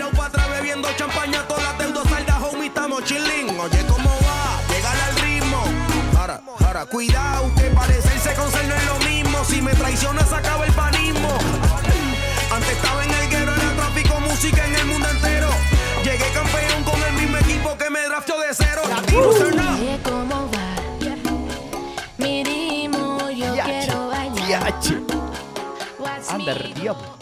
Tirado para atrás bebiendo champaña, todas las deudas saldas, homie, estamos chilling. Oye, ¿cómo va? Llegar al ritmo. Ahora, ahora, cuidado, que parecerse con ser no es lo mismo. Si me traicionas, se acaba el panismo. Antes estaba en el guero, era tráfico, música en el mundo entero. Llegué campeón con el mismo equipo que me draftó de cero. Up. Oye, ¿cómo va? Mi ritmo, yo quiero bailar. Me- el diablo.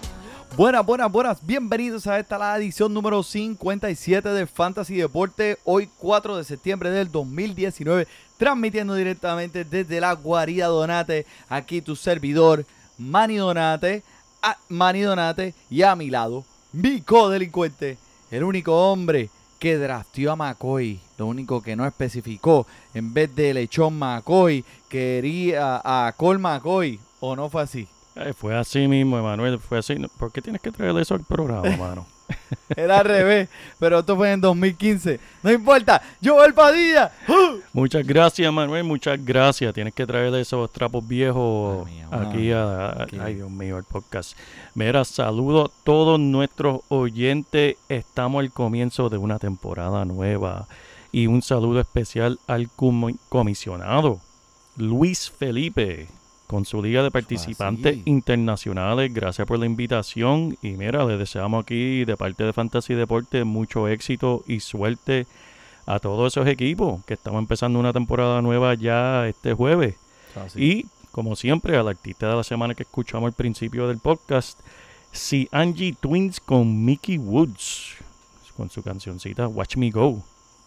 Buenas, buenas, buenas. Bienvenidos a esta la edición número 57 de Fantasy Deporte. Hoy 4 de septiembre del 2019. Transmitiendo directamente desde la guarida Donate. Aquí tu servidor, Manny Donate. A Manny Donate. Y a mi lado, mi codelincuente. El único hombre que drafteó a McCoy. Lo único que no especificó. En vez de Lechón McCoy, quería a Cole McCoy. ¿O no fue así? Eh, fue así mismo, Emanuel, fue así. ¿Por qué tienes que traer eso al programa, mano? Era al revés, pero esto fue en 2015. No importa, Joel Padilla. ¡Uh! Muchas gracias, Manuel, muchas gracias. Tienes que traerle esos trapos viejos Ay, mía, aquí a. Ay, Dios mío, el podcast. Mira, saludo a todos nuestros oyentes. Estamos al comienzo de una temporada nueva. Y un saludo especial al comi- comisionado Luis Felipe con su liga de participantes así. internacionales. Gracias por la invitación. Y mira, le deseamos aquí de parte de Fantasy Deporte mucho éxito y suerte a todos esos equipos que estamos empezando una temporada nueva ya este jueves. Y como siempre, al artista de la semana que escuchamos al principio del podcast, si Angie Twins con Mickey Woods, con su cancioncita Watch Me Go.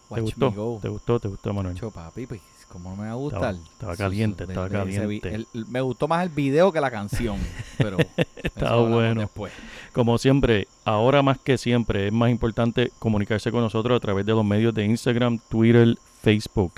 ¿Te Watch gustó? me go. ¿Te gustó? ¿Te gustó, Manuel? Cho, papi, pues, ¿cómo no me va a Estaba- gustar? estaba caliente, estaba de- de caliente. el- el- me gustó más el video que la canción, pero Estaba bueno. después. Como siempre, ahora más que siempre, es más importante comunicarse con nosotros a través de los medios de Instagram, Twitter, Facebook.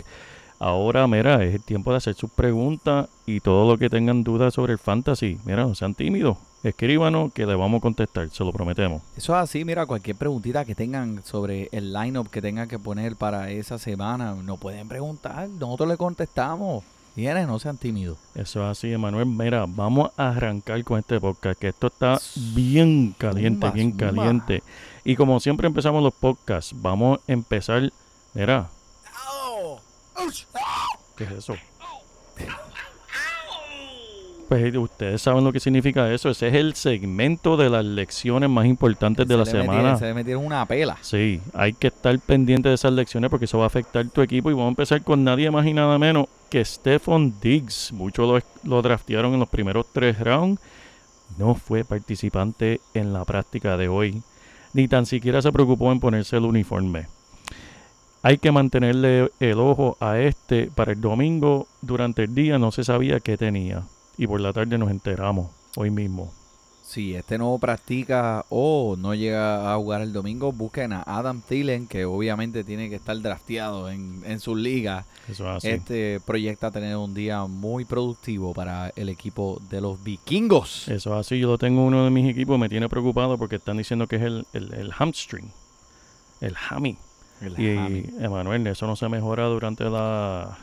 Ahora, mira, es el tiempo de hacer sus preguntas y todo lo que tengan dudas sobre el fantasy. Mira, no sean tímidos. Escríbanos que le vamos a contestar, se lo prometemos. Eso es así, mira, cualquier preguntita que tengan sobre el lineup que tengan que poner para esa semana, no pueden preguntar, nosotros le contestamos. Vienen, no sean tímidos. Eso es así, Emanuel. Mira, vamos a arrancar con este podcast, que esto está bien caliente, bien caliente. Y como siempre empezamos los podcasts, vamos a empezar. Mira, ¿qué es eso? Pues ustedes saben lo que significa eso. Ese es el segmento de las lecciones más importantes de la metieron- semana. se le metieron una pela. Sí, hay que estar pendiente de esas lecciones porque eso va a afectar tu equipo. Y vamos a empezar con nadie más y nada menos que Stephon Diggs. Muchos lo, lo draftearon en los primeros tres rounds. No fue participante en la práctica de hoy. Ni tan siquiera se preocupó en ponerse el uniforme. Hay que mantenerle el ojo a este para el domingo. Durante el día no se sabía qué tenía. Y por la tarde nos enteramos hoy mismo. Si este no practica o no llega a jugar el domingo, busquen a Adam Thielen, que obviamente tiene que estar drafteado en, en sus ligas. Eso es así. Este proyecta tener un día muy productivo para el equipo de los vikingos. Eso es así, yo lo tengo en uno de mis equipos, me tiene preocupado porque están diciendo que es el, el, el hamstring, el hammy. El Y. Emanuel, eso no se mejora durante la,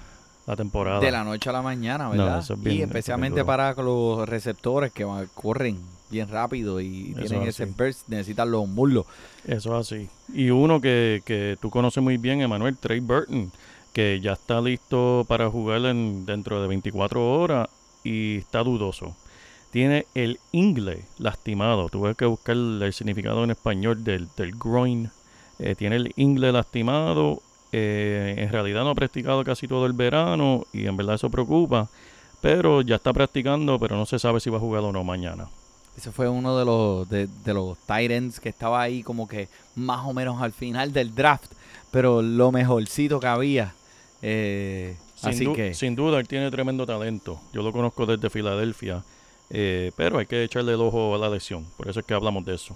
la temporada. de la noche a la mañana, No, ¿verdad? eso es bien- y especialmente para los receptores que van- corren bien rápido y Eso tienen es ese burst, necesitan los muslos. Eso es así. Y uno que, que tú conoces muy bien, Emanuel, Trey Burton, que ya está listo para jugar en, dentro de 24 horas y está dudoso. Tiene el ingle lastimado. Tuve que buscar el, el significado en español del, del groin. Eh, tiene el ingle lastimado. Eh, en realidad no ha practicado casi todo el verano y en verdad eso preocupa. Pero ya está practicando, pero no se sabe si va a jugar o no mañana. Ese fue uno de los de, de los tight ends que estaba ahí como que más o menos al final del draft, pero lo mejorcito que había. Eh, Sin, así que sin duda, él tiene tremendo talento. Yo lo conozco desde Filadelfia. Eh, pero hay que echarle el ojo a la lesión. Por eso es que hablamos de eso.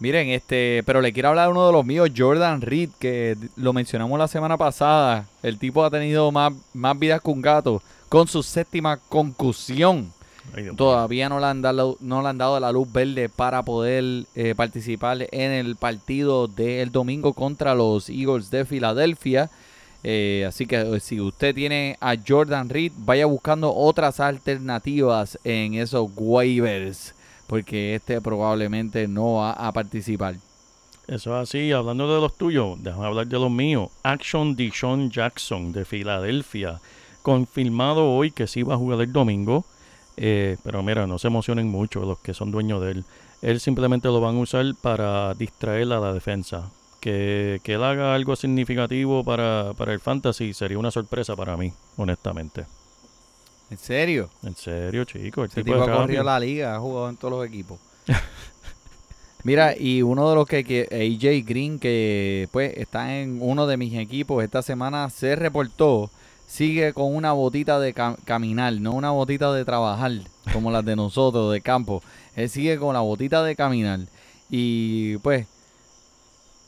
Miren, este, pero le quiero hablar a uno de los míos, Jordan Reed, que lo mencionamos la semana pasada. El tipo ha tenido más, más vidas que un gato con su séptima concusión. Ay. Todavía no le han dado, no le han dado la luz verde para poder eh, participar en el partido del domingo contra los Eagles de Filadelfia. Eh, así que eh, si usted tiene a Jordan Reed, vaya buscando otras alternativas en esos waivers. Porque este probablemente no va a participar. Eso es así. Hablando de los tuyos, déjame hablar de los míos. Action Dishon Jackson de Filadelfia. Confirmado hoy que sí va a jugar el domingo. Eh, pero mira, no se emocionen mucho los que son dueños de él. Él simplemente lo van a usar para distraer a la defensa. Que, que él haga algo significativo para, para el fantasy sería una sorpresa para mí, honestamente. ¿En serio? En serio, chicos. El Ese tipo ha corrido la liga, ha jugado en todos los equipos. Mira, y uno de los que, que AJ Green, que pues está en uno de mis equipos esta semana, se reportó, sigue con una botita de ca- caminar, no una botita de trabajar, como las de nosotros, de campo. Él sigue con la botita de caminar. Y pues,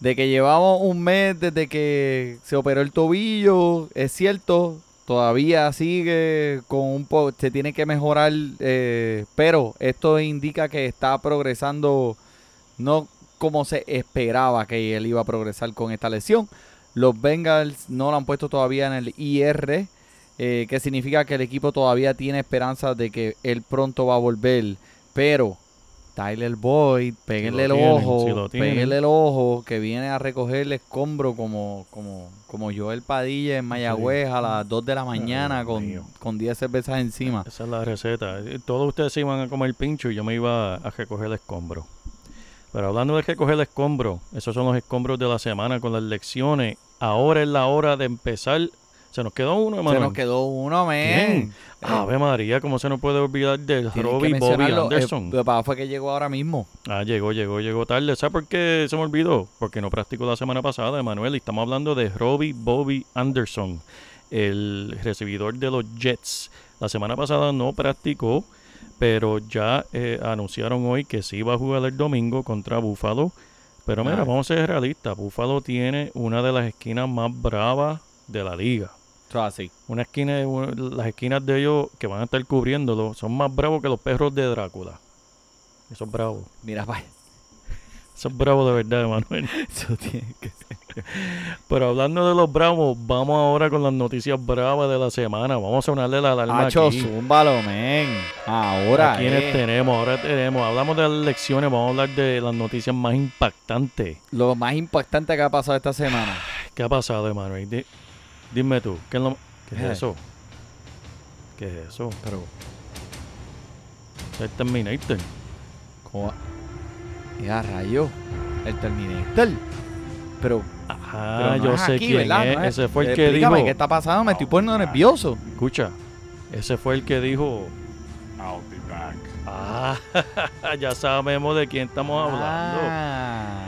de que llevamos un mes desde que se operó el tobillo, es cierto, todavía sigue con un poco, se tiene que mejorar, eh, pero esto indica que está progresando no como se esperaba que él iba a progresar con esta lesión. Los Bengals no lo han puesto todavía en el IR, eh, que significa que el equipo todavía tiene esperanza de que él pronto va a volver, pero Tyler Boyd, péguenle el tienen, ojo, si péguenle el ojo, que viene a recoger el escombro como, como, como Joel Padilla en Mayagüez a las 2 de la mañana con, con 10 cervezas encima. Esa es la receta. Eh, Todos ustedes se iban a comer pincho y yo me iba a recoger el escombro. Pero hablando de recoger el escombro, esos son los escombros de la semana con las lecciones. Ahora es la hora de empezar. Se nos quedó uno, Se hermano. nos quedó uno, men. Ave María, ¿cómo se nos puede olvidar que Robbie Bobby mencionarlo. Anderson? Eh, papá fue que llegó ahora mismo. Ah, llegó, llegó, llegó tarde. ¿Sabes por qué se me olvidó? Porque no practicó la semana pasada, Emanuel. Y estamos hablando de Robbie Bobby Anderson, el recibidor de los Jets. La semana pasada no practicó, pero ya eh, anunciaron hoy que sí va a jugar el domingo contra Buffalo. Pero mira, Ah. vamos a ser realistas. Buffalo tiene una de las esquinas más bravas de la liga. Así. Una esquina, las esquinas de ellos que van a estar cubriéndolo son más bravos que los perros de Drácula. Eso es bravo. Mira, vaya. Eso es bravo de verdad, Emanuel. Eso tiene que ser. Pero hablando de los bravos, vamos ahora con las noticias bravas de la semana. Vamos a sonarle la alarma Hacho, aquí. zúmbalo, men. Ahora, ¿A quiénes eh. tenemos? Ahora tenemos. Hablamos de las elecciones, vamos a hablar de las noticias más impactantes. Lo más impactante que ha pasado esta semana. ¿Qué ha pasado, Emanuel? Di- dime tú, ¿qué es, lo- qué es Eh. eso? ¿Qué es eso? Pero, El Terminator. ¿cómo? va? Ya, rayo. El Terminator. Pero, pero no yo es sé aquí, quién ¿verdad? es. No es- Ese fue el que dijo. ¿Qué está pasando? Me estoy poniendo nervioso. Escucha, ese fue el que dijo. Ah, ya sabemos de quién estamos hablando. Ah,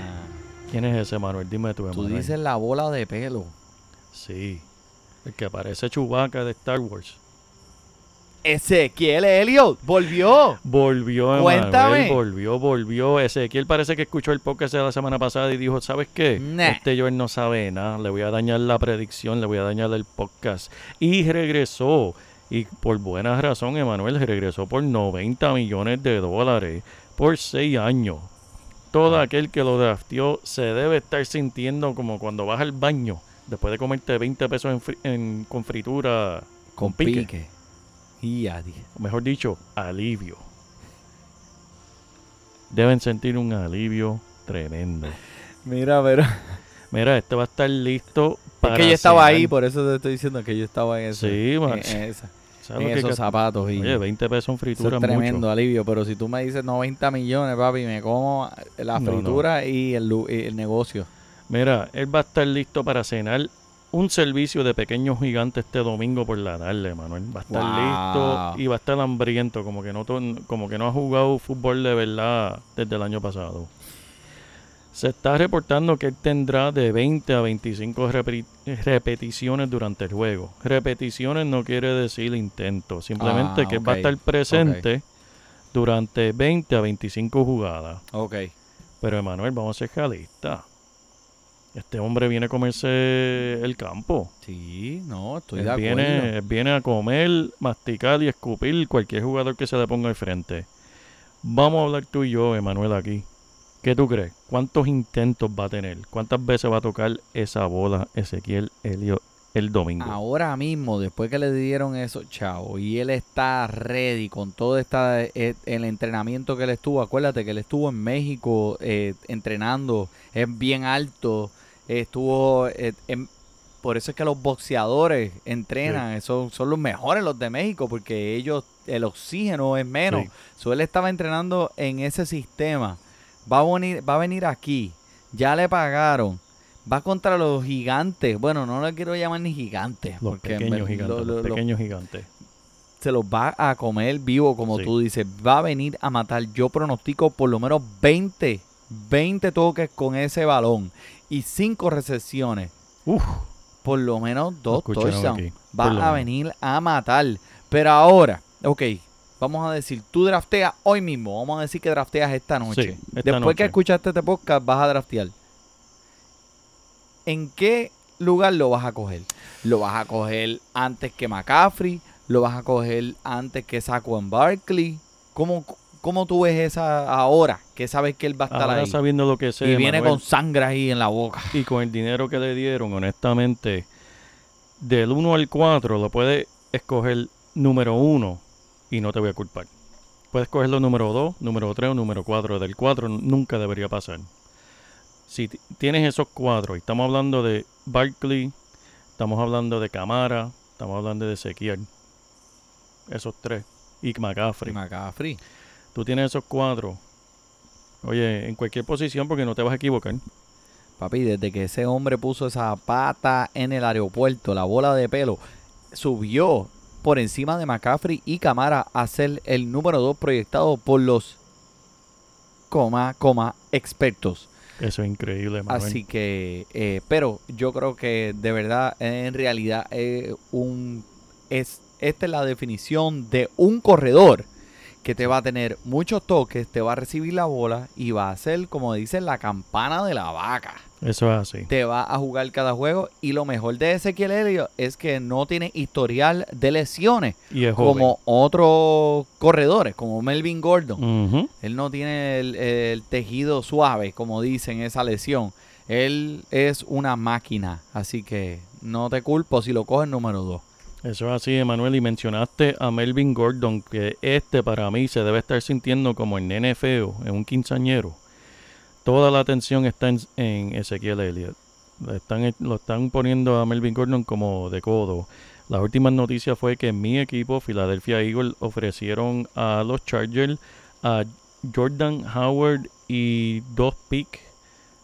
¿Quién es ese, Manuel? Dime tú, tú Emanuel. dices la bola de pelo. Sí. El que parece Chewbacca de Star Wars. Ezequiel Elliot volvió. Volvió, Emanuel. Cuéntame. Volvió, volvió. Ezequiel parece que escuchó el podcast de la semana pasada y dijo, ¿sabes qué? Nah. Este Joel no sabe nada. Le voy a dañar la predicción, le voy a dañar el podcast. Y regresó. Y por buena razón, Emanuel regresó por 90 millones de dólares por 6 años. Todo Ah. aquel que lo drafteó se debe estar sintiendo como cuando vas al baño después de comerte 20 pesos en fri- en- con fritura Con pique. pique. Y a di- o mejor dicho, alivio. Deben sentir un alivio tremendo. Mira, pero. Mira, este va a estar listo para. Es que yo estaba ahí, por eso te estoy diciendo que yo estaba en, ese, Sí, en, man. en esa- ¿Sabes en lo que esos zapatos. Y Oye, 20 pesos en fritura es es tremendo mucho. alivio. Pero si tú me dices 90 millones, papi, me como la No, no. fritura Y, el, lu- y el negocio. Mira, él va a estar listo para cenar un servicio de pequeños gigantes este domingo por la tarde, Manuel. Va a estar Wow. listo y va a estar hambriento, como que no como que no ha jugado fútbol de verdad desde el año pasado. Se está reportando que él tendrá de 20 a 25 repri- repeticiones durante el juego. Repeticiones no quiere decir intento, simplemente Ah, que él va a estar presente durante 20 a 25 jugadas. Ok. Pero Emanuel, vamos a ser realistas. Este hombre viene a comerse el campo. Sí, no, estoy Él de acuerdo. viene, él viene a comer, masticar y escupir cualquier jugador que se le ponga al frente. Vamos a hablar tú y yo, Emanuel, aquí. ¿Qué tú crees? ¿Cuántos intentos va a tener? ¿Cuántas veces va a tocar esa bola Ezequiel Helio el domingo? Ahora mismo, después que le dieron eso, chavo, y él está ready con todo esta, eh, el entrenamiento que él estuvo. Acuérdate que él estuvo en México eh, entrenando, es bien alto, estuvo, eh, en- por eso es que los boxeadores entrenan, son, son los mejores los de México, porque ellos, el oxígeno es menos. Sí. So, él estaba entrenando en ese sistema. Va a venir, va a venir aquí. Ya le pagaron. Va contra los gigantes. Bueno, no lo quiero llamar ni gigantes. los porque pequeños ver- gigantes, lo- los lo- lo- pequeños gigantes. se los va a comer vivo, como Sí. tú dices. Va a venir a matar. Yo pronostico por lo menos 20, 20 toques con ese balón y 5 recepciones. Uf, Por lo menos dos touchdowns. Va a menos. venir a matar. Pero ahora, ok, vamos a decir, tú drafteas hoy mismo. Vamos a decir que drafteas esta noche. Sí, esta Después noche. que escuchaste este podcast, vas a draftear. ¿En qué lugar lo vas a coger? ¿Lo vas a coger antes que McCaffrey? ¿Lo vas a coger antes que Saquon Barkley? ¿Cómo, ¿Cómo tú ves esa ahora? Que sabes que él va a estar ahora ahí. sabiendo lo que sé, Y viene con sangre ahí en la boca. y con el dinero que le dieron, honestamente, del 1 al 4 lo puedes escoger número 1 y no te voy a culpar. Puedes cogerlo número 2, número 3 o número 4. Del 4 nunca debería pasar. Si tienes esos cuatro, y estamos hablando de Barkley, estamos hablando de Camara, estamos hablando de Ezequiel, esos tres, y McCaffrey. McCaffrey. Tú tienes esos cuatro. Oye, en cualquier posición porque no te vas a equivocar. Papi, desde que ese hombre puso esa pata en el aeropuerto, la bola de pelo, subió por encima de McCaffrey y Camara a ser el número 2 proyectado por los coma, coma, expertos. Eso es increíble, Manuel. Así que, eh, pero yo creo que de verdad, en realidad, eh, un, es, esta es la definición de un corredor que te va a tener muchos toques, te va a recibir la bola y va a ser, como dicen, la campana de la vaca Eso es así. te va a jugar cada juego. Y lo mejor de Ezequiel Elliott es que no tiene historial de lesiones Y es como otros corredores, como Melvin Gordon. Él no tiene el, el tejido suave, como dicen, esa lesión. Él es una máquina. Así que no te culpo si lo coges número 2. Eso es así, Emanuel. Y mencionaste a Melvin Gordon, que este para mí se debe estar sintiendo como el nene feo, en un quinceañero. Toda la atención está en, Ezequiel Elliott. Están, lo están poniendo a Melvin Gordon como de codo. La última noticia fue que mi equipo, Philadelphia Eagles, ofrecieron a los Chargers a Jordan Howard y dos picks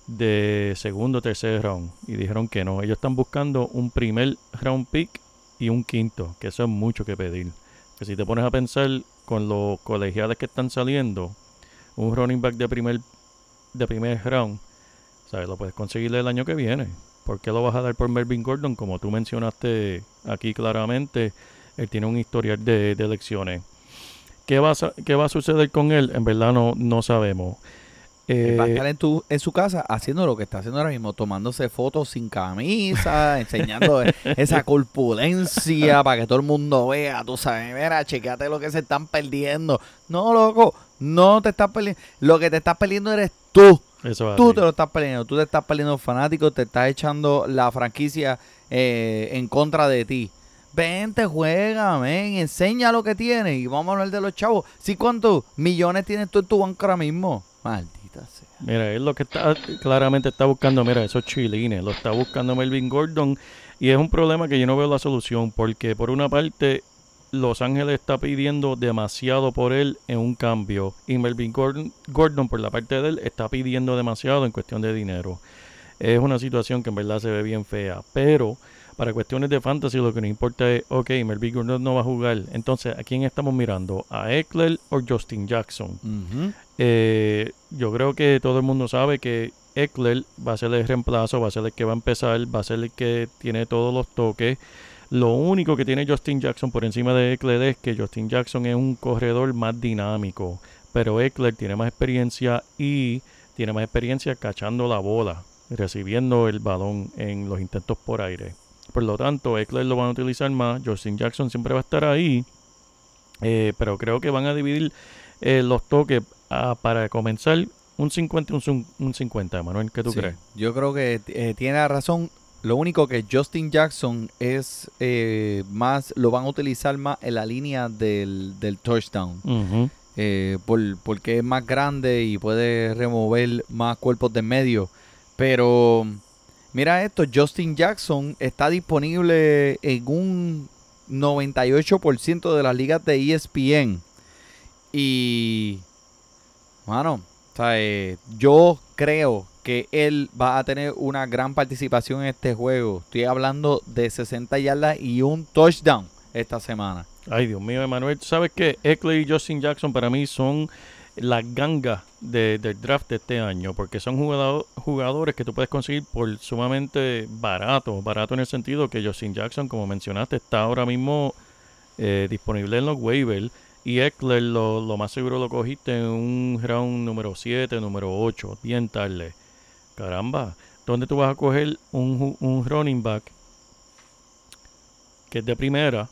de segundo tercer round. Y dijeron que no. Ellos están buscando un primer round pick y un quinto, que eso es mucho que pedir. Que si te pones a pensar con los colegiales que están saliendo, un running back de primer de primer round, ¿sabes? Lo puedes conseguir el año que viene. ¿Por qué lo vas a dar por Melvin Gordon? Como tú mencionaste aquí claramente, él tiene un historial de, de elecciones. ¿Qué va, a, ¿Qué va a suceder con él? En verdad no, no sabemos. Va a Eh, estar en, tu, en su casa haciendo lo que está haciendo ahora mismo, tomándose fotos sin camisa, enseñando esa corpulencia para que todo el mundo vea. Tú sabes, mira, chequeate lo que se están perdiendo. No, loco, no te estás perdiendo. Lo que te estás perdiendo eres tú. eso es Tú te lo estás perdiendo. Tú te estás perdiendo fanáticos, te estás echando la franquicia eh, en contra de ti. Vente, juega, men, enseña lo que tienes y vamos a hablar de los chavos. ¿Sí cuántos millones tienes tú en tu banco ahora mismo? Maldita sea. Mira, él lo que está claramente está buscando, mira, esos chilines, lo está buscando Melvin Gordon y es un problema que yo no veo la solución porque por una parte Los Ángeles está pidiendo demasiado por él en un cambio y Melvin Gordon, Gordon por la parte de él está pidiendo demasiado en cuestión de dinero. Es una situación que en verdad se ve bien fea, pero para cuestiones de fantasy lo que nos importa es, ok, Melvin Gordon no va a jugar, entonces ¿a quién estamos mirando? ¿A Eckler o Justin Jackson? Eh, yo creo que todo el mundo sabe que Eckler va a ser el reemplazo, va a ser el que va a empezar, va a ser el que tiene todos los toques. Lo único que tiene Justin Jackson por encima de Eckler es que Justin Jackson es un corredor más dinámico, pero Eckler tiene más experiencia y tiene más experiencia cachando la bola, recibiendo el balón en los intentos por aire. Por lo tanto, Eckler lo van a utilizar más, Justin Jackson siempre va a estar ahí, eh, pero creo que van a dividir eh, los toques ah, para comenzar un 50 y un, un 50, Manuel, ¿qué tú Sí, crees? Yo creo que eh, tiene razón. Lo único que Justin Jackson es eh, más, lo van a utilizar más en la línea del, del touchdown. Eh, por- porque es más grande y puede remover más cuerpos de medio. Pero mira esto, Justin Jackson está disponible en un 98% de las ligas de ESPN. Y, mano, o sea, eh, yo creo que él va a tener una gran participación en este juego. Estoy hablando de 60 yardas y un touchdown esta semana. Ay, Dios mío, Emanuel. ¿tú ¿Sabes que Eckler y Justin Jackson para mí son las gangas de- del draft de este año? Porque son jugado- jugadores que tú puedes conseguir por sumamente barato. Barato en el sentido que Justin Jackson, como mencionaste, está ahora mismo eh, disponible en los waivers. Y Eckler lo, lo más seguro lo cogiste en un round número 7, número 8, bien tarde. Caramba, ¿dónde tú vas a coger un, un running back que es de primera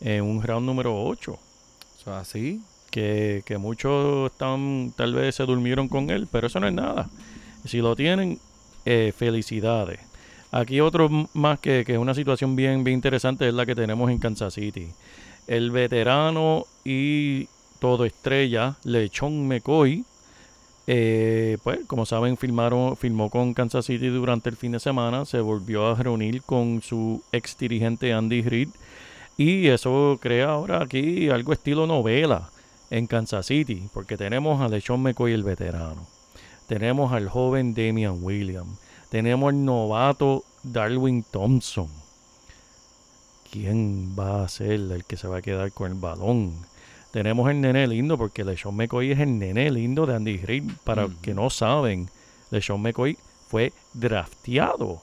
en un round número 8? O sea, así. Que, muchos están, tal vez se durmieron con él, pero eso no es nada. Si lo tienen, eh, felicidades. Aquí otro más que, que es una situación bien, bien interesante es la que tenemos en Kansas City. El veterano y todo estrella, Lechón McCoy, eh, pues como saben, filmaron, filmó con Kansas City durante el fin de semana, se volvió a reunir con su ex dirigente Andy Reid y eso crea ahora aquí algo estilo novela en Kansas City, porque tenemos a LeSean McCoy el veterano, tenemos al joven Damian Williams, tenemos al novato Darwin Thompson. ¿Quién va a ser el que se va a quedar con el balón? Tenemos el nene lindo, porque LeSean McCoy es el nene lindo de Andy Reid. Para Ujú. que no saben, LeSean McCoy fue drafteado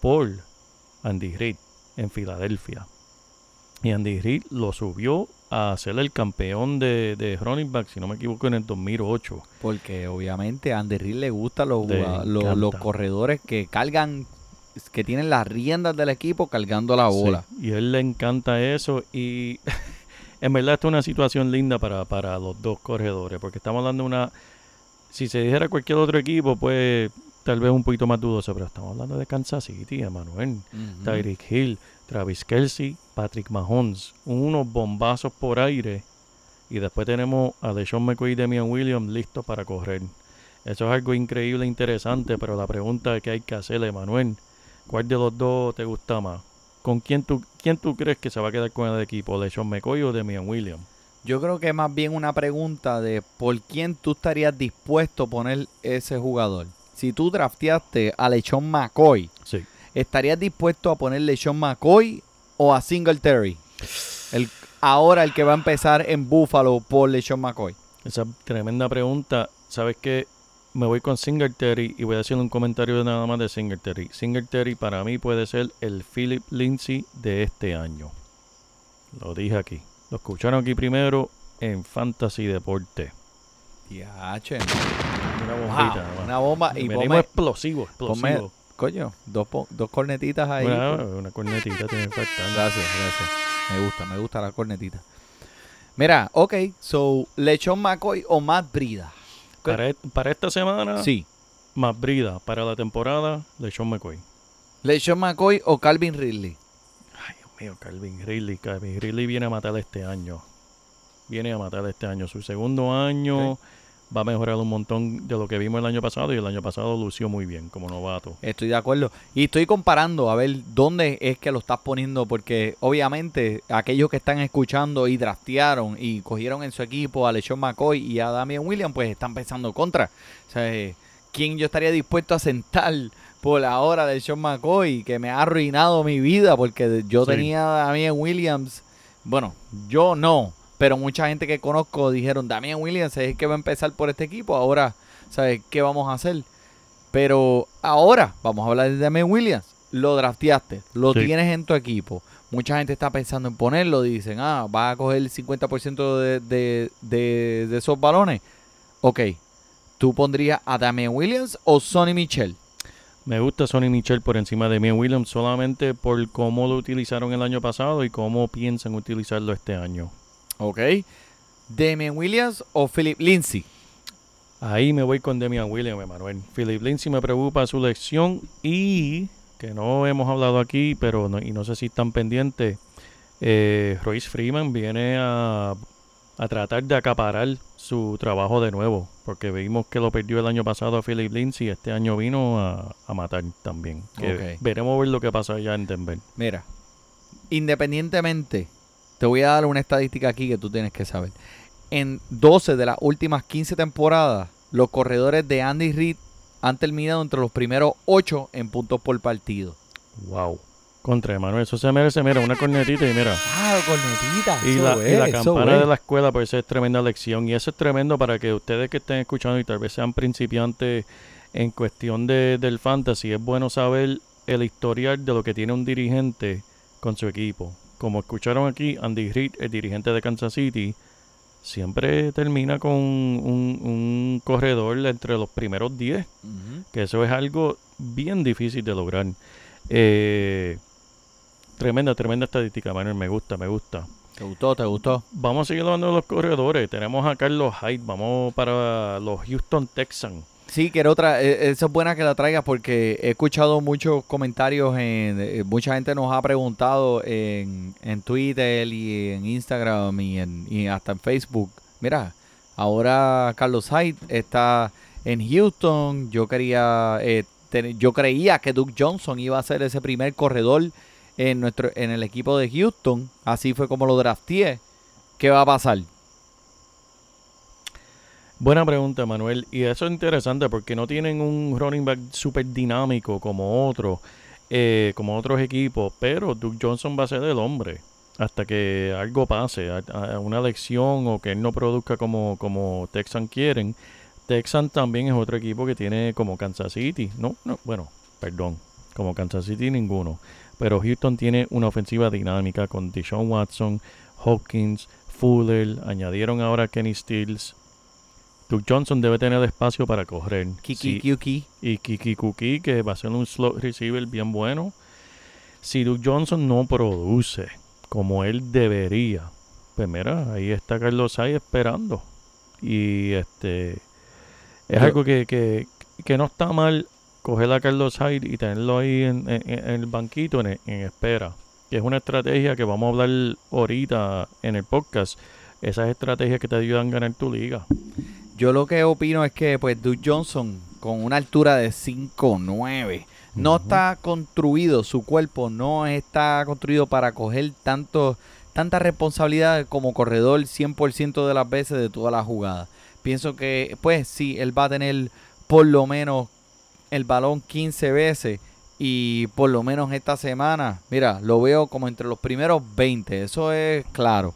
por Andy Reid en Filadelfia. Y Andy Reid lo subió a ser el campeón de, de running back, si no me equivoco, en el 2008. Porque obviamente a Andy Reid le gustan los, los, corredores que cargan, que tienen las riendas del equipo cargando la bola. Sí, y a él le encanta eso y en verdad esto es una situación linda para, para los dos corredores, porque estamos hablando de una... Si se dijera cualquier otro equipo, pues tal vez un poquito más dudoso, pero estamos hablando de Kansas City, Emanuel. Tyreek Hill, Travis Kelsey, Patrick Mahomes, unos bombazos por aire. Y después tenemos a DeShaun McCoy y Damian Williams listos para correr. Eso es algo increíble e interesante, pero la pregunta que hay que hacerle, Manuel, ¿cuál de los dos te gusta más? ¿Con quién tú, quién tú crees que se va a quedar con el equipo? ¿DeShaun McCoy o Damian Williams? Yo creo que es más bien una pregunta de por quién tú estarías dispuesto a poner ese jugador. Si tú drafteaste a Lechon McCoy, Sí. ¿Estarías dispuesto a ponerle Sean McCoy o a Singletary? El, ahora el que va a empezar en Buffalo por LeSean McCoy. Esa tremenda pregunta. ¿Sabes qué? Me voy con Singletary y voy a hacer un comentario de nada más de Singletary. Singletary para mí puede ser el Philip Lindsay de este año. Lo dije aquí. Lo escucharon aquí primero en Fantasy Deporte. Diache. Una bombita. una bomba. Y Venimos ponme, explosivo, explosivo. ponme- coño, dos, dos cornetitas ahí. una, cornetita tiene que faltar. Gracias, gracias. Me gusta, me gusta la cornetita. Mira, ok, so, Lechon McCoy o Matt Brida. Para, e- para esta semana, Sí. más brida. Para la temporada, LeSean McCoy. Lechon McCoy o Calvin Ridley. Ay, Dios mío, Calvin Ridley. Calvin Ridley viene a matar este año. Viene a matar este año. Su segundo año va a mejorar un montón de lo que vimos el año pasado. Y el año pasado lució muy bien como novato. Estoy de acuerdo. Y estoy comparando a ver dónde es que lo estás poniendo, porque obviamente aquellos que están escuchando y draftearon y cogieron en su equipo a LeSean McCoy y a Damian Williams, pues están pensando contra. O sea, eh, ¿quién yo estaría dispuesto a sentar por ahora de LeSean McCoy, que me ha arruinado mi vida? Porque yo Sí. tenía a Damian Williams, bueno, yo no, pero mucha gente que conozco dijeron, Damian Williams es el que va a empezar por este equipo, ahora, ¿sabes qué vamos a hacer? Pero ahora vamos a hablar de Damian Williams. lo drafteaste, lo Sí. tienes en tu equipo. Mucha gente está pensando en ponerlo. Dicen, ah, va a coger el 50% de, de, de, de esos balones. Ok, ¿tú pondrías a Damian Williams o Sonny Michel? Me gusta Sonny Michel por encima de Mia Williams solamente por cómo lo utilizaron el año pasado y cómo piensan utilizarlo este año. Ok. Damian Williams o Philip Lindsay. Ahí me voy con Demian Williams, Emanuel. Philip Lindsay me preocupa su lección y que no hemos hablado aquí, pero no, y no sé si están pendientes. Eh, Royce Freeman viene a, a tratar de acaparar su trabajo de nuevo, porque vimos que lo perdió el año pasado a Philip Lindsay y este año vino a, a matar también. Que. Veremos ver lo que pasa allá en Denver. Mira, independientemente, te voy a dar una estadística aquí que tú tienes que saber. En 12 de las últimas 15 temporadas, los corredores de Andy Reid han terminado entre los primeros 8 en puntos por partido. Wow. Contra Emanuel, eso se merece, mira, una cornetita y mira. Ah, cornetita. Y eso la, y la es, eso campana de la escuela, pues es tremenda lección. Y eso es tremendo para que ustedes que estén escuchando y tal vez sean principiantes en cuestión de, del fantasy, es bueno saber el historial de lo que tiene un dirigente con su equipo. Como escucharon aquí, Andy Reid, el dirigente de Kansas City, siempre termina con un, un corredor entre los primeros 10 Ujú. que eso es algo bien difícil de lograr. Eh, tremenda, tremenda estadística, Manuel, me gusta, me gusta. ¿Te gustó? ¿Te gustó? Vamos a seguir hablando de los corredores. Tenemos a Carlos Hyde, vamos para los Houston Texans. Sí, quiero otra. eh, Eso es buena que la traigas porque he escuchado muchos comentarios. En, eh, mucha gente nos ha preguntado en, en Twitter y en Instagram y, en, y hasta en Facebook. Mira, ahora Carlos Hyde está en Houston. Yo quería, eh, ten- yo creía que Duke Johnson iba a ser ese primer corredor en nuestro, en el equipo de Houston. Así fue como lo drafteé. ¿Qué va a pasar? Buena pregunta, Manuel. Y eso es interesante porque no tienen un running back súper dinámico como otro, eh, como otros equipos, pero Duke Johnson va a ser el hombre hasta que algo pase, una lección o que él no produzca como, como Texan quieren. Texan también es otro equipo que tiene como Kansas City. No, no, bueno, perdón, como Kansas City ninguno. Pero Houston tiene una ofensiva dinámica con Deshaun Watson, Hopkins, Fuller, añadieron ahora Kenny Stills. Duke Johnson debe tener espacio para correr. Kiki Sí, Kiki. y Kiki Kuki, que va a ser un slot receiver bien bueno. Si Duke Johnson no produce como él debería, pues mira, ahí está Carlos Hyde esperando. Y este es Yo- algo que, que, que no está mal coger a Carlos Hyde y tenerlo ahí en, en- en el banquito en, en espera. Que es una estrategia que vamos a hablar ahorita en el podcast. Esas estrategias que te ayudan a ganar tu liga. Yo lo que opino es que pues Duke Johnson con una altura de 5'9 no Ujú. está construido, su cuerpo no está construido para coger tanto, tanta responsabilidad como corredor 100% de las veces de toda la jugada. Pienso que pues sí, él va a tener por lo menos el balón 15 veces y por lo menos esta semana, mira, lo veo como entre los primeros 20, eso es claro.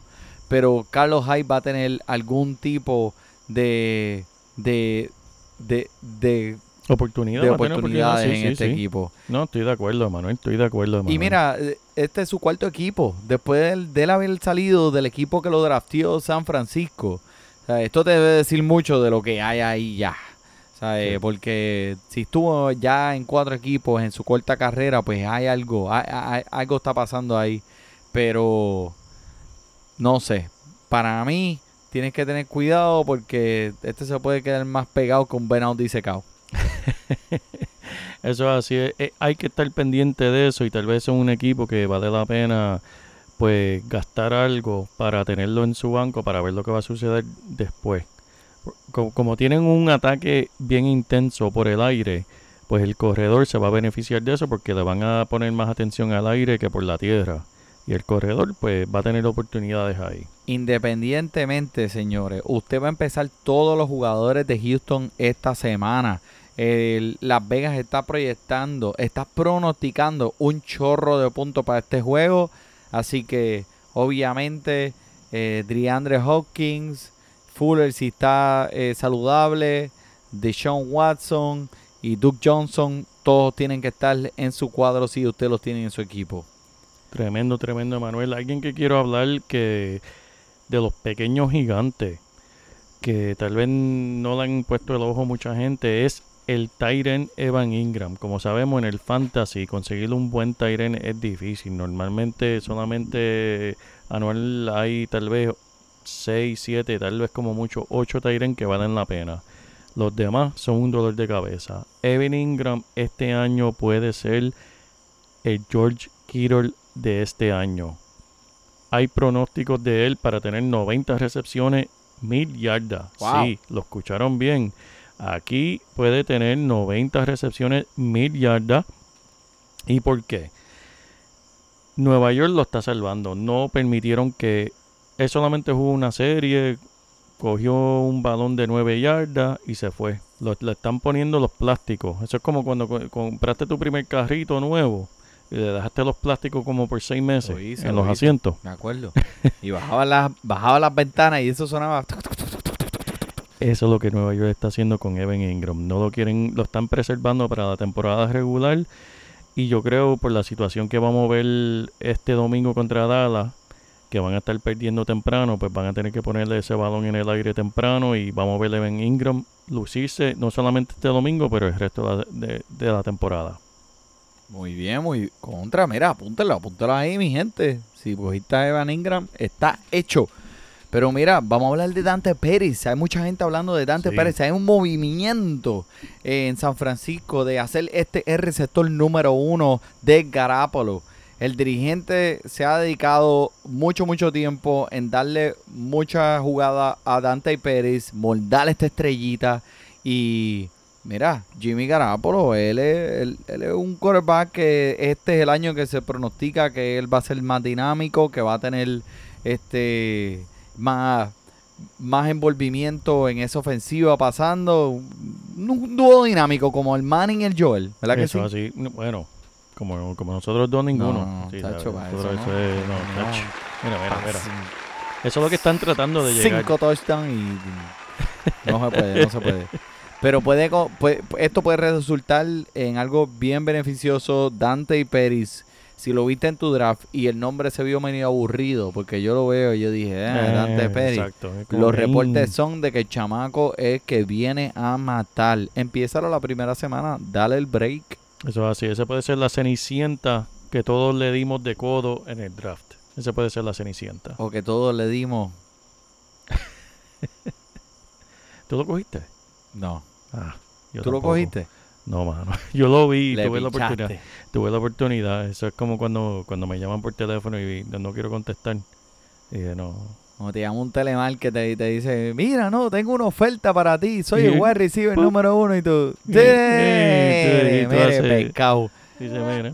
Pero Carlos Hyde va a tener algún tipo de de de, de, Oportunidad, de oportunidades oportunidad, en sí, este sí. equipo. No, estoy de acuerdo, Manuel. Estoy de acuerdo, Manuel. Y mira, eh, este es su cuarto equipo. Después de él haber salido del equipo que lo drafteó San Francisco. O sea, esto te debe decir mucho de lo que hay ahí ya. Porque si estuvo ya en cuatro equipos en su corta carrera, pues hay algo. hay- hay- algo está pasando ahí. Pero no sé. Para mí, tienes que tener cuidado porque este se puede quedar más pegado con Out disecado. Eso es así. eh, eh, hay que estar pendiente de eso y tal vez es un equipo que vale la pena pues gastar algo para tenerlo en su banco para ver lo que va a suceder después. Co- Como, tienen un ataque bien intenso por el aire, pues el corredor se va a beneficiar de eso porque le van a poner más atención al aire que por la tierra. Y el corredor pues va a tener oportunidades ahí. Independientemente, señores, usted va a empezar todos los jugadores de Houston esta semana. El- Las Vegas está proyectando, está pronosticando un chorro de puntos para este juego. Así que, obviamente, eh, DeAndre Hopkins, Fuller si está eh, saludable, Deshaun Watson y Duke Johnson todos tienen que estar en su cuadro si usted los tiene en su equipo. Tremendo, tremendo, Manuel. Alguien que quiero hablar que de los pequeños gigantes, que tal vez no le han puesto el ojo mucha gente, es el Tyren Evan Ingram. Como sabemos en el fantasy, conseguir un buen Tyren es difícil. Normalmente solamente anual hay tal vez 6, 7, tal vez como mucho 8 Tyren que valen la pena. Los demás son un dolor de cabeza. Evan Ingram este año puede ser el George Kittle de este año. Hay pronósticos de él para tener 90 recepciones, 1000 yardas. Wow. Sí, lo escucharon bien. Aquí puede tener 90 recepciones, 1000 yardas. ¿Y por qué? Nueva York lo está salvando. No permitieron que él solamente jugó una serie, cogió un balón de 9 yardas y se fue. Lo- le están poniendo los plásticos. Eso es como cuando co- compraste tu primer carrito nuevo y le dejaste los plásticos como por 6 meses Lo hice, en lo los hice. asientos. Me acuerdo. Y bajaba las, bajaba las ventanas y eso sonaba. Eso es lo que Nueva York está haciendo con Evan Ingram. No lo quieren, lo están preservando para la temporada regular. Y yo creo por la situación que vamos a ver este domingo contra Dallas, que van a estar perdiendo temprano, pues van a tener que ponerle ese balón en el aire temprano y vamos a ver a Evan Ingram lucirse no solamente este domingo, pero el resto de- de la temporada. Muy bien, muy contra. Mira, apúntalo, apúntalo ahí, mi gente. Si cogiste a Evan Ingram, está hecho. Pero mira, vamos a hablar de Dante Pérez. Hay mucha gente hablando de Dante Sí. Pérez. Hay un movimiento eh, en San Francisco de hacer este receptor número uno de Garapolo. El dirigente se ha dedicado mucho, mucho tiempo en darle mucha jugada a Dante Pérez, moldarle esta estrellita y Mira, Jimmy Garapolo, él es, él, él es un quarterback que este es el año que se pronostica que él va a ser más dinámico, que va a tener este más, más envolvimiento en esa ofensiva pasando. Un, dúo dinámico como el Manning y el Joel, ¿verdad que sí? así, bueno, como, como nosotros dos ninguno. No, Sí, tacho, ¿sabes? para Nosotros eso eso no. es- no, No. tacho. Mira, mira, mira. Eso es lo que están tratando de llegar. Cinco touchdowns y no se puede, no se puede. Pero puede, esto puede resultar en algo bien beneficioso. Dante y Pérez, si lo viste en tu draft y el nombre se vio medio aburrido, porque yo lo veo y yo dije, eh, Dante Pérez. Exacto. Los reportes mm, son de que el chamaco es que viene a matar. Empieza la primera semana, dale el break. Eso es así. Esa puede ser la cenicienta que todos le dimos de codo en el draft. Esa puede ser la cenicienta. O que todos le dimos. ¿Tú lo cogiste? No. Ah, yo ¿Tú lo cogiste? No, mano. Yo lo vi y Le tuve la oportunidad. Tuve la oportunidad. Eso es como cuando, cuando me llaman por teléfono y no, no quiero contestar. Y dije, no. Como te llama un telemar que te, dice, mira, no, tengo una oferta para ti, soy el wide receiver número uno y tú, Sí, "Dere, sí, tú mire, pescado. Dice, mira.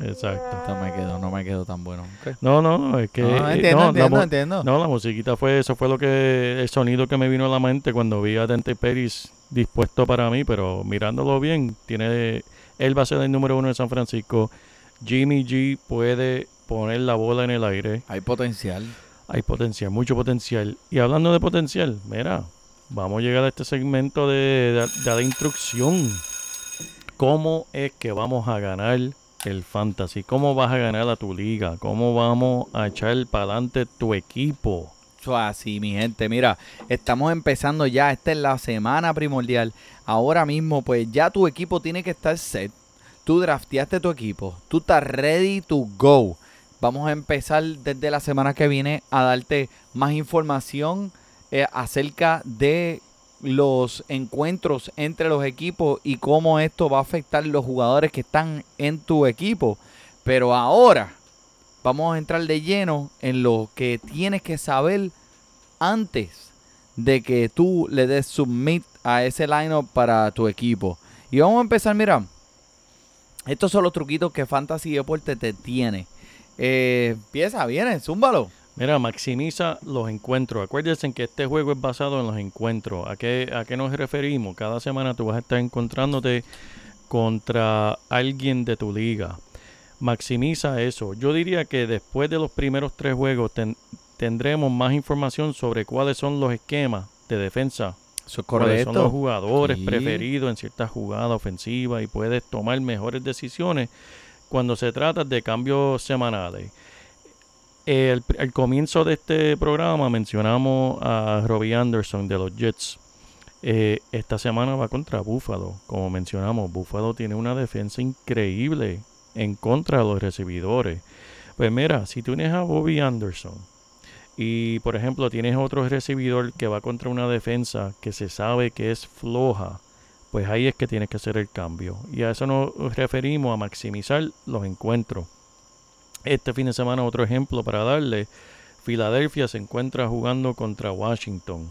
Exacto. Esto me quedó, no me quedó tan bueno. No, no, no, es que... No, eh, entiendo, no, la entiendo, entiendo. No, la musiquita fue, eso fue lo que, el sonido que me vino a la mente cuando vi a Dante Pérez dispuesto para mí, pero mirándolo bien, tiene, él va a ser el número uno de San Francisco. Jimmy G puede poner la bola en el aire. Hay potencial. Hay potencial, mucho potencial. Y hablando de potencial, mira, vamos a llegar a este segmento de, de, de la instrucción. ¿Cómo es que vamos a ganar el fantasy? ¿Cómo vas a ganar a tu liga? ¿Cómo vamos a echar para adelante tu equipo? Así, mi gente. Mira, estamos empezando ya. Esta es la semana primordial. Ahora mismo, pues ya tu equipo tiene que estar set. Tú drafteaste tu equipo. Tú estás ready to go. Vamos a empezar desde la semana que viene a darte más información eh, acerca de los encuentros entre los equipos y cómo esto va a afectar los jugadores que están en tu equipo. Pero ahora vamos a entrar de lleno en lo que tienes que saber antes de que tú le des submit a ese lineup para tu equipo. Y vamos a empezar, mira. Estos son los truquitos que Fantasy Deporte te tiene. Eh, empieza, viene, zúmbalo. Mira, maximiza los encuentros. Acuérdense que este juego es basado en los encuentros. ¿A qué, ¿A qué nos referimos? Cada semana tú vas a estar encontrándote contra alguien de tu liga. Maximiza eso. Yo diría que después de los primeros tres juegos ten- tendremos más información sobre cuáles son los esquemas de defensa Eso es cuáles son los jugadores Sí. preferidos en ciertas jugadas ofensivas y puedes tomar mejores decisiones cuando se trata de cambios semanales. Al comienzo de este programa mencionamos a Robbie Anderson de los Jets. Eh, esta semana va contra Buffalo. Como mencionamos, Buffalo tiene una defensa increíble en contra de los recibidores. Pues mira, si tienes a Bobby Anderson y por ejemplo tienes otro recibidor que va contra una defensa que se sabe que es floja, pues ahí es que tienes que hacer el cambio. Y a eso nos referimos a maximizar los encuentros. Este fin de semana otro ejemplo para darle. Filadelfia se encuentra jugando contra Washington.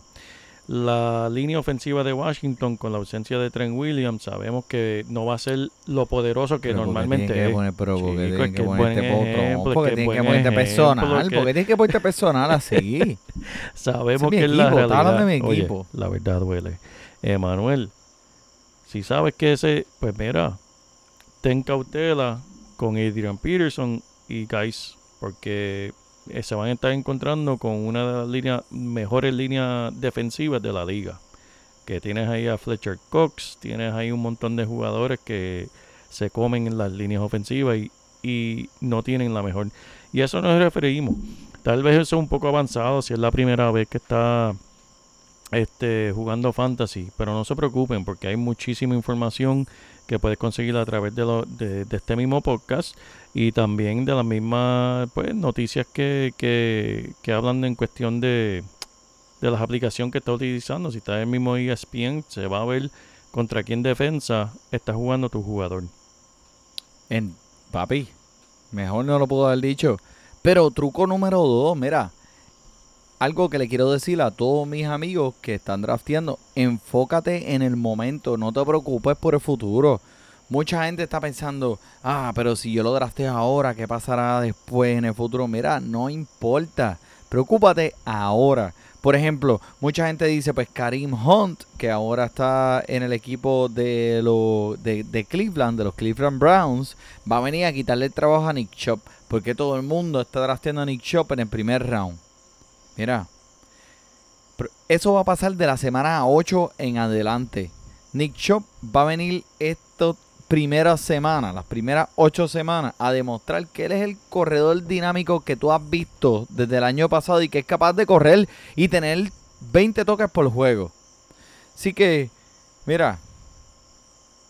La línea ofensiva de Washington con la ausencia de Trent Williams sabemos que no va a ser lo poderoso que Pero normalmente que es. poner, pero porque tienen que ponerte ejemplo, porque que tienen que ponerte personal, que- porque tienen que ponerte personal así. Sabemos es que mi es la equipo, está realidad. mi Oye, equipo. la verdad duele. Emanuel, si sabes que ese, pues mira, ten cautela con Adrian Peterson y Guys, porque eh, se van a estar encontrando con una de las líneas, mejores líneas defensivas de la liga. Que tienes ahí a Fletcher Cox, tienes ahí un montón de jugadores que se comen en las líneas ofensivas y, y no tienen la mejor. Y a eso nos referimos. Tal vez eso es un poco avanzado si es la primera vez que está este, jugando fantasy, pero no se preocupen porque hay muchísima información que puedes conseguir a través de, lo- de, este mismo podcast y también de las mismas pues, noticias que, que, que hablan en cuestión de, de las aplicaciones que está utilizando. Si está en el mismo ESPN, se va a ver contra quién defensa está jugando tu jugador. En, papi, mejor no lo puedo haber dicho. Pero truco número dos, mira. Algo que le quiero decir a todos mis amigos que están drafteando, enfócate en el momento, no te preocupes por el futuro. Mucha gente está pensando, ah, pero si yo lo drafteo ahora, ¿qué pasará después en el futuro? Mira, no importa, preocúpate ahora. Por ejemplo, mucha gente dice, pues Karim Hunt, que ahora está en el equipo de, de Cleveland, de los Cleveland Browns, va a venir a quitarle el trabajo a Nick Chop, porque todo el mundo está drafteando a Nick Chop en el primer round. Mira, eso va a pasar de la semana 8 en adelante. Nick Chop va a venir estas primeras semanas, las primeras 8 semanas, a demostrar que él es el corredor dinámico que tú has visto desde el año pasado y que es capaz de correr y tener 20 toques por juego. Así que, mira,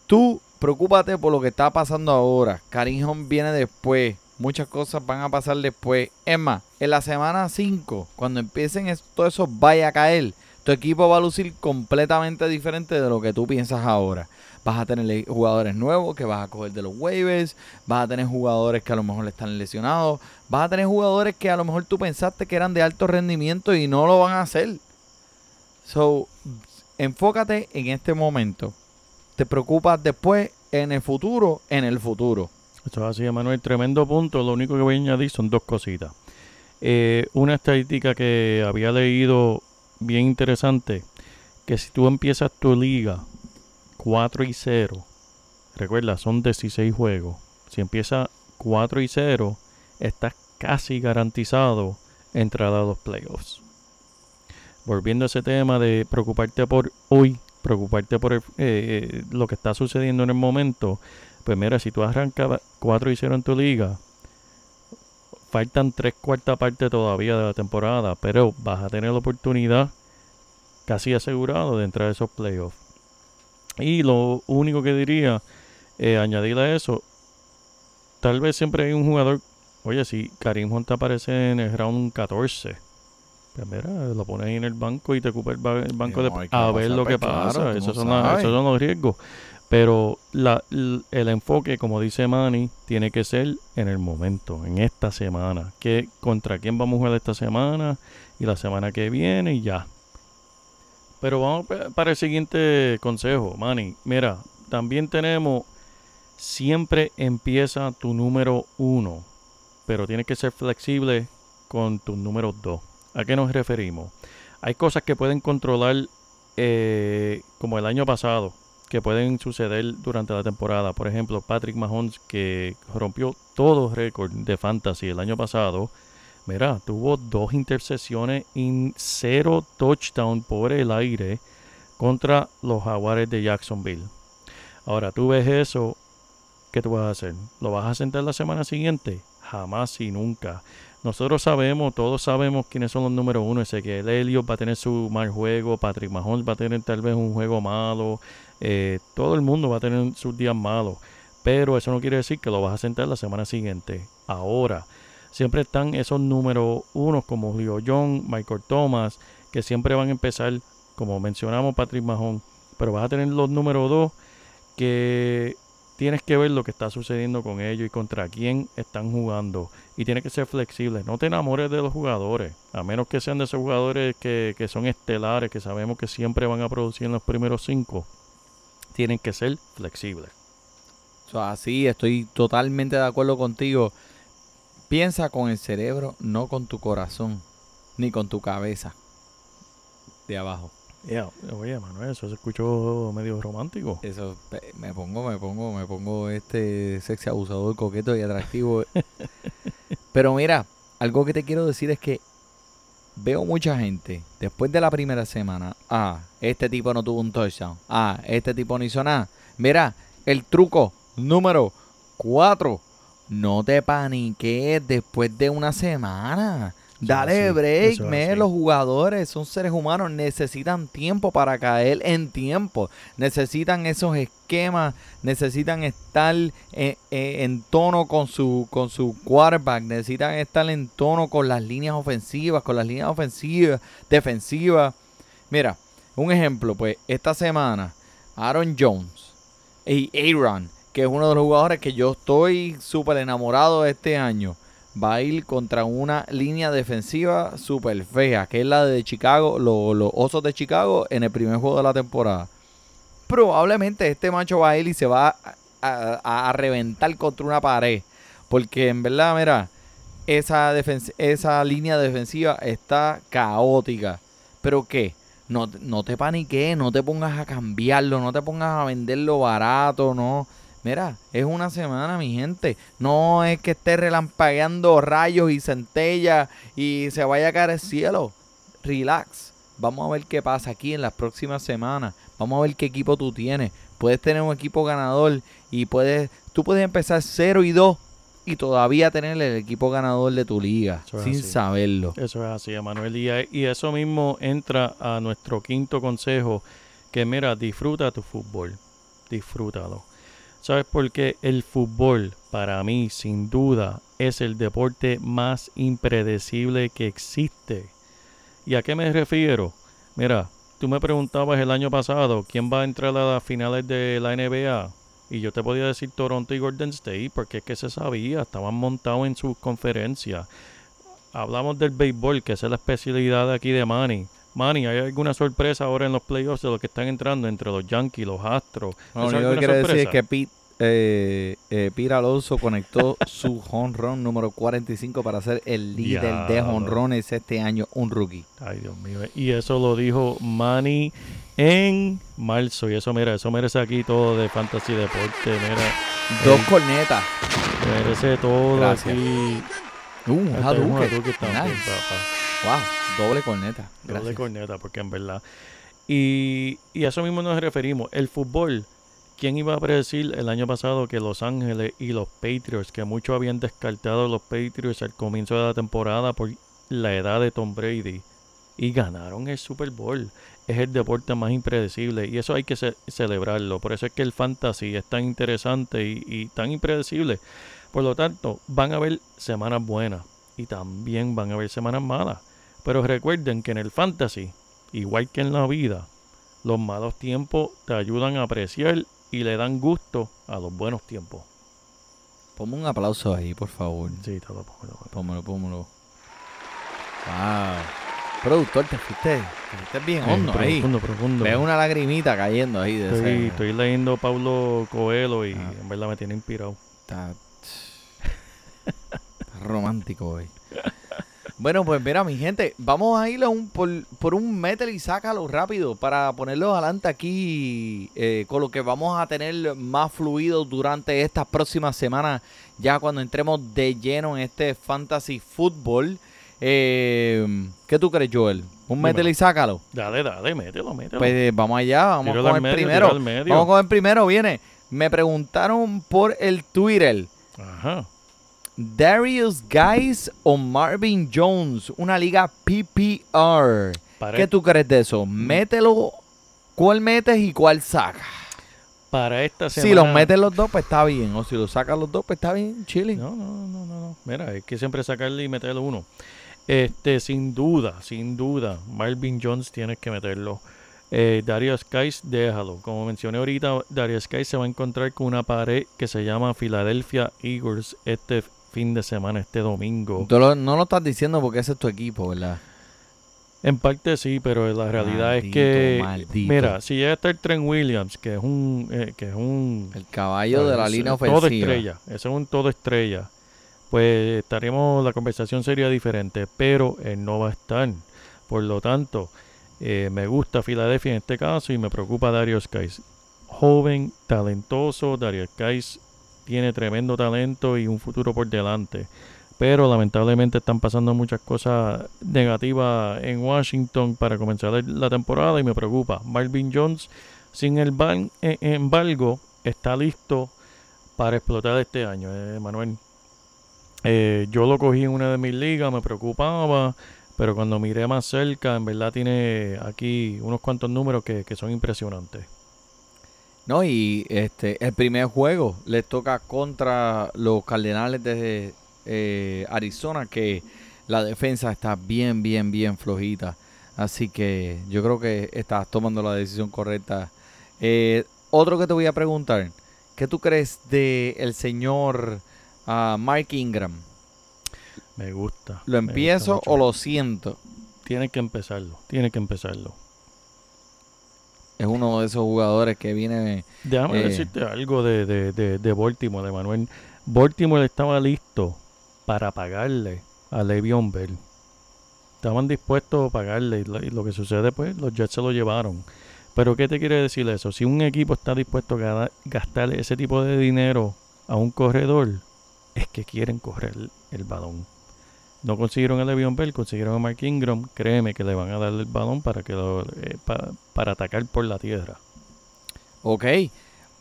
tú preocúpate por lo que está pasando ahora. Karim Hunt viene después. Muchas cosas van a pasar después. Es más, en la semana 5, cuando empiecen es- todo eso vaya a caer, tu equipo va a lucir completamente diferente de lo que tú piensas ahora. Vas a tener jugadores nuevos que vas a coger de los waivers, vas a tener jugadores que a lo mejor están lesionados, vas a tener jugadores que a lo mejor tú pensaste que eran de alto rendimiento y no lo van a hacer. So, enfócate en este momento. Te preocupas después en el futuro, en el futuro. Eso es así, Manuel. Tremendo punto. Lo único que voy a añadir son dos cositas. Eh, una estadística que había leído bien interesante, que si tú empiezas tu liga 4 y 0, recuerda, son 16 juegos. Si empiezas 4 y 0, estás casi garantizado entrar a los playoffs. Volviendo a ese tema de preocuparte por hoy, preocuparte por el- eh, eh, lo que está sucediendo en el momento, pues mira, si tú arrancas 4 y 0 en tu liga, faltan tres cuartas partes todavía de la temporada, pero vas a tener la oportunidad casi asegurado de entrar a esos playoffs. Y lo único que diría, eh, añadir a eso, tal vez siempre hay un jugador, oye, si Karim Hunt aparece en el round 14, pues mira, lo pones ahí en el banco y te ocupa el, ba- el banco no, de, a ver lo que pues, claro, pasa. esos, no son la- esos son los riesgos. Pero el enfoque, como dice Manny, tiene que ser en el momento, en esta semana. ¿Qué, ¿Contra quién vamos a jugar esta semana? Y la semana que viene y ya. Pero vamos pa- para el siguiente consejo, Manny. Mira, también tenemos, siempre empieza tu número uno, pero tienes que ser flexible con tu número dos. ¿A qué nos referimos? Hay cosas que pueden controlar, eh, como el año pasado, que pueden suceder durante la temporada. Por ejemplo, Patrick Mahomes, que rompió todo récord de fantasy el año pasado. Mira, tuvo dos intercepciones y cero touchdown por el aire. contra los Jaguares de Jacksonville. Ahora, tú ves eso, ¿qué tú vas a hacer? ¿Lo vas a sentar la semana siguiente? Jamás y nunca. Nosotros sabemos, todos sabemos quiénes son los números uno. Ese que el Elliot va a tener su mal juego, Patrick Mahomes va a tener tal vez un juego malo, eh, todo el mundo va a tener sus días malos. Pero eso no quiere decir que lo vas a sentar la semana siguiente. Ahora, siempre están esos números unos como Leo John, Michael Thomas, que siempre van a empezar, como mencionamos, Patrick Mahomes. Pero vas a tener los números dos que tienes que ver lo que está sucediendo con ellos y contra quién están jugando. Y tienes que ser flexible. No te enamores de los jugadores. A menos que sean de esos jugadores que, que son estelares, que sabemos que siempre van a producir en los primeros cinco. Tienen que ser flexibles. Así estoy totalmente de acuerdo contigo. Piensa con el cerebro, no con tu corazón, ni con tu cabeza. De abajo. Yeah, Oye, Manuel, eso se escuchó medio romántico. Eso me pongo, me pongo, me pongo este sexy abusador, coqueto y atractivo. Pero mira, algo que te quiero decir es que veo mucha gente después de la primera semana. Ah, este tipo no tuvo un touchdown. Ah, este tipo no hizo nada. Mira, el truco número 4. No te paniques después de una semana. Dale así, break, me. Los jugadores son seres humanos, necesitan tiempo para caer en tiempo. Necesitan esos esquemas, necesitan estar en, en- en tono con su, con su quarterback, necesitan estar en tono con las líneas ofensivas, con las líneas ofensivas, defensivas. Mira, un ejemplo, pues esta semana, Aaron Jones y Aaron, que es uno de los jugadores que yo estoy súper enamorado de este año, va a ir contra una línea defensiva súper fea, que es la de Chicago, lo- los Osos de Chicago en el primer juego de la temporada. Probablemente este macho va a ir y se va a, reventar contra una pared. Porque en verdad, mira, esa, esa línea defensiva está caótica. ¿Pero qué? No, no te paniques, no te pongas a cambiarlo, no te pongas a venderlo barato, no. Mira, es una semana, mi gente. No es que esté relampagueando rayos y centellas y se vaya a caer el cielo. Relax. Vamos a ver qué pasa aquí en las próximas semanas. Vamos a ver qué equipo tú tienes. Puedes tener un equipo ganador y puedes, tú puedes empezar 0 y 2 y todavía tener el equipo ganador de tu liga sin así. saberlo. Eso es así, Emanuel. Y, y eso mismo entra a nuestro quinto consejo, que mira, disfruta tu fútbol, disfrútalo. ¿Sabes por qué? El fútbol, para mí, sin duda, es el deporte más impredecible que existe. ¿Y a qué me refiero? Mira, tú me preguntabas el año pasado quién va a entrar a las finales de la NBA. Y yo te podía decir Toronto y Golden State, porque es que se sabía, estaban montados en sus conferencias. Hablamos del béisbol, que es la especialidad de aquí de Manny. Manny, ¿hay alguna sorpresa ahora en los playoffs de los que están entrando entre los Yankees, los Astros? Lo ¿Eso único que quiero decir es que Pete, eh, eh, Pete Alonso conectó su honrón número 45 para ser el líder de honrones este año, un rookie. Ay, Dios mío. Y eso lo dijo Manny en marzo. Y eso, mira, eso merece aquí todo de Fantasy Deporte. Mira, Dos cornetas. merece todo Gracias. aquí. Uh, Este es un. Hadouken también, Nice. papá. Wow, doble corneta. Doble Gracias. corneta, porque en verdad. Y, y a eso mismo nos referimos. El fútbol. ¿Quién iba a predecir el año pasado que Los Ángeles y los Patriots, que muchos habían descartado a los Patriots al comienzo de la temporada por la edad de Tom Brady, y ganaron el Super Bowl? Es el deporte más impredecible y eso hay que ce- celebrarlo. Por eso es que el fantasy es tan interesante y, y tan impredecible. Por lo tanto, van a haber semanas buenas y también van a haber semanas malas. Pero recuerden que en el fantasy, igual que en la vida, los malos tiempos te ayudan a apreciar y le dan gusto a los buenos tiempos. Ponme un aplauso ahí, por favor. Sí, te lo pongo, te lo pongo. Pómelo, pómelo. Wow. Productor, te fuiste, te fuiste bien hondo ahí. profundo, profundo. Veo una lagrimita cayendo ahí de Estoy, ese- estoy leyendo Paulo Coelho y Ah. en verdad me tiene inspirado. Está romántico hoy. Bueno, pues mira, mi gente, vamos a ir a un, por, por un metal y sácalo rápido para ponerlo adelante aquí eh, con lo que vamos a tener más fluido durante estas próximas semanas, ya cuando entremos de lleno en este fantasy fútbol. Eh, ¿Qué tú crees, Joel? Un mételo y sácalo. Dale, dale, mételo, mételo. Pues eh, vamos allá, vamos Tíralo con el medio, primero. Vamos con el primero, viene. Me preguntaron por el Twitter. Ajá. Darius Guys o Marvin Jones, una liga PPR. ¿Qué tú crees de eso? Mételo, ¿cuál metes y cuál sacas? para esta semana. Si los metes los dos, pues está bien. O si los sacas los dos, pues está bien, chilling. No, no, no, no, no. Mira, hay que siempre sacarle y meterle uno. Este, sin duda, sin duda, Marvin Jones tienes que meterlo. Eh, Darius Skies, déjalo. Como mencioné ahorita, Darius Skies se va a encontrar con una pared que se llama Philadelphia Eagles este fin de semana, este domingo. Tú lo- no lo estás diciendo porque ese es tu equipo, ¿verdad? En parte sí, pero la realidad es que, maldito. mira, si llega a estar Trent Williams, que es un, eh, que es un El caballo de la línea es Todo ofensiva. estrella. Ese es un todo estrella. Pues estaríamos, la conversación sería diferente, pero él no va a estar. Por lo tanto, eh, me gusta Filadelfia en este caso y me preocupa Darius Skies. Joven, talentoso, Darius Skies tiene tremendo talento y un futuro por delante. Pero lamentablemente están pasando muchas cosas negativas en Washington para comenzar la temporada y me preocupa. Marvin Jones, sin el ban- eh, embargo, está listo para explotar este año, eh, Manuel. Eh, yo lo cogí en una de mis ligas, me preocupaba, pero cuando miré más cerca, en verdad tiene aquí unos cuantos números que son impresionantes. No, y este el primer juego les toca contra los Cardenales de eh, Arizona, que la defensa está bien, bien, bien flojita. Así que yo creo que estás tomando la decisión correcta. Eh, otro que te voy a preguntar, ¿qué tú crees de el señor ah, Mark Ingram? Me gusta. ¿Lo gusta empiezo o lo siento? Tiene que empezarlo, tiene que empezarlo. Es uno de esos jugadores que viene Déjame Eh. decirte algo de, de, de, de Baltimore, de Manuel. Baltimore estaba listo para pagarle a Le'Veon Bell. Estaban dispuestos a pagarle y lo, y lo que sucede pues los Jets se lo llevaron. Pero ¿qué te quiere decir eso? Si un equipo está dispuesto a gastar ese tipo de dinero a un corredor, es que quieren correr el, el balón. No consiguieron a Le'Veon Bell, consiguieron a Mark Ingram. Créeme que le van a dar el balón para que lo, eh, pa- para atacar por la tierra. Ok.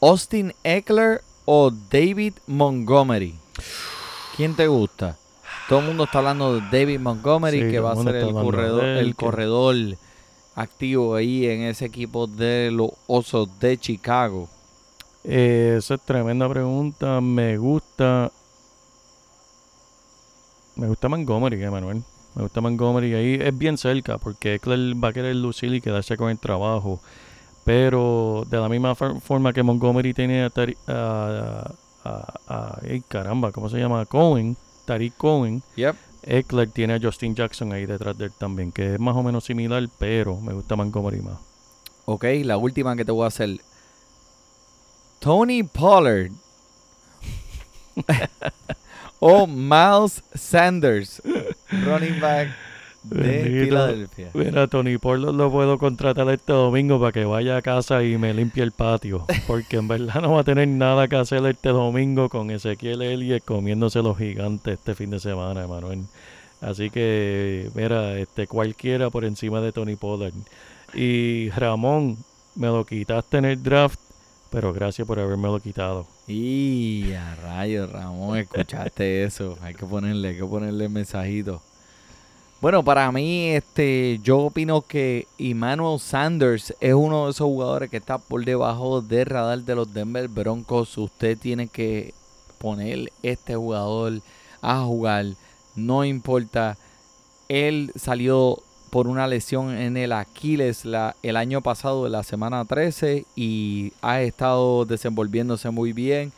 Austin Eckler o David Montgomery. ¿Quién te gusta? Todo el mundo está hablando de David Montgomery, Sí, que va a ser el corredor, el corredor activo ahí en ese equipo de los Osos de Chicago. Eh, esa es tremenda pregunta. Me gusta. Me gusta Montgomery, Emanuel. Me gusta Montgomery. Ahí es bien cerca porque Eckler va a querer lucir y quedarse con el trabajo. Pero de la misma for- forma que Montgomery tiene a, Tari- a, a- a- ay, caramba, ¿cómo se llama? Cohen, Tariq Cohen. Yep. Eckler tiene a Justin Jackson ahí detrás de él también, que es más o menos similar, pero me gusta Montgomery más. Ok, la última que te voy a hacer. Tony Pollard o Miles Sanders, running back de Bendito. Filadelfia. Mira, Tony Porlo lo puedo contratar este domingo para que vaya a casa y me limpie el patio. Porque en verdad no va a tener nada que hacer este domingo con Ezequiel Elliott comiéndose los gigantes este fin de semana, Manuel. Así que, mira, este cualquiera por encima de Tony Pollard. Y Ramón, me lo quitaste en el draft, pero gracias por haberme lo quitado. Y a rayos, Ramón, escuchaste eso. Hay que ponerle, hay que ponerle mensajito. Bueno, para mí, este, yo opino que Emmanuel Sanders es uno de esos jugadores que está por debajo del radar de los Denver Broncos. Usted tiene que poner este jugador a jugar. No importa. Él salió por una lesión en el Aquiles la, el año pasado de la semana 13 y ha estado desenvolviéndose muy bien.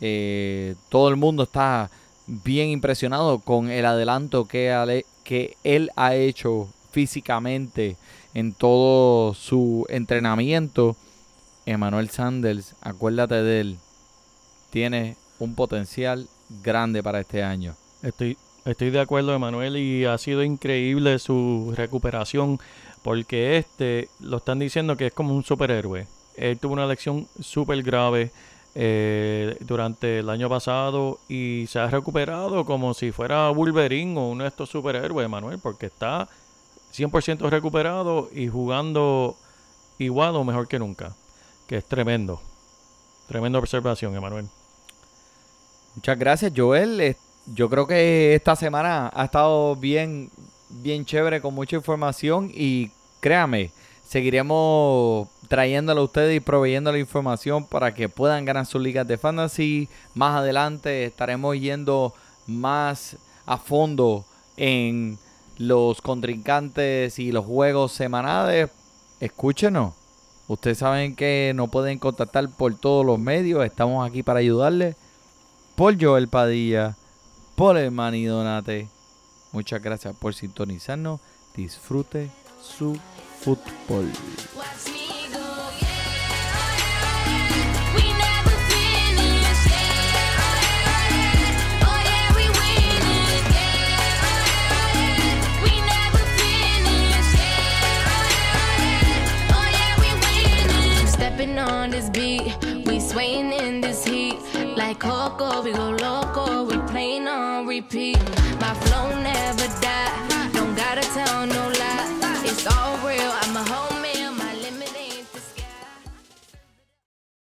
Eh, todo el mundo está bien impresionado con el adelanto que, ale- que él ha hecho físicamente en todo su entrenamiento. Emmanuel Sanders, acuérdate de él, tiene un potencial grande para este año. Estoy, estoy de acuerdo, Emanuel, y ha sido increíble su recuperación porque este lo están diciendo que es como un superhéroe. Él tuvo una lección súper grave, eh, durante el año pasado y se ha recuperado como si fuera Wolverine o uno de estos superhéroes, Manuel, porque está 100% recuperado y jugando igual o mejor que nunca, que es tremendo. Tremenda observación, Emanuel. Muchas gracias, Joel. Eh, Yo creo que esta semana ha estado bien, bien chévere con mucha información y créame, seguiremos trayéndole a ustedes y proveyendo la información para que puedan ganar sus ligas de fantasy. Más adelante estaremos yendo más a fondo en los contrincantes y los juegos semanales. Escúchenos. Ustedes saben que nos pueden contactar por todos los medios. Estamos aquí para ayudarles. Por Joel Padilla. Por el Manny Donate. Muchas gracias por sintonizarnos. Disfrute su fútbol. On this beat, we swaying in this heat. Like Coco, we go loco, we playing on repeat. My flow never die, don't gotta tell no lie. It's all real, I'm a homie, I'm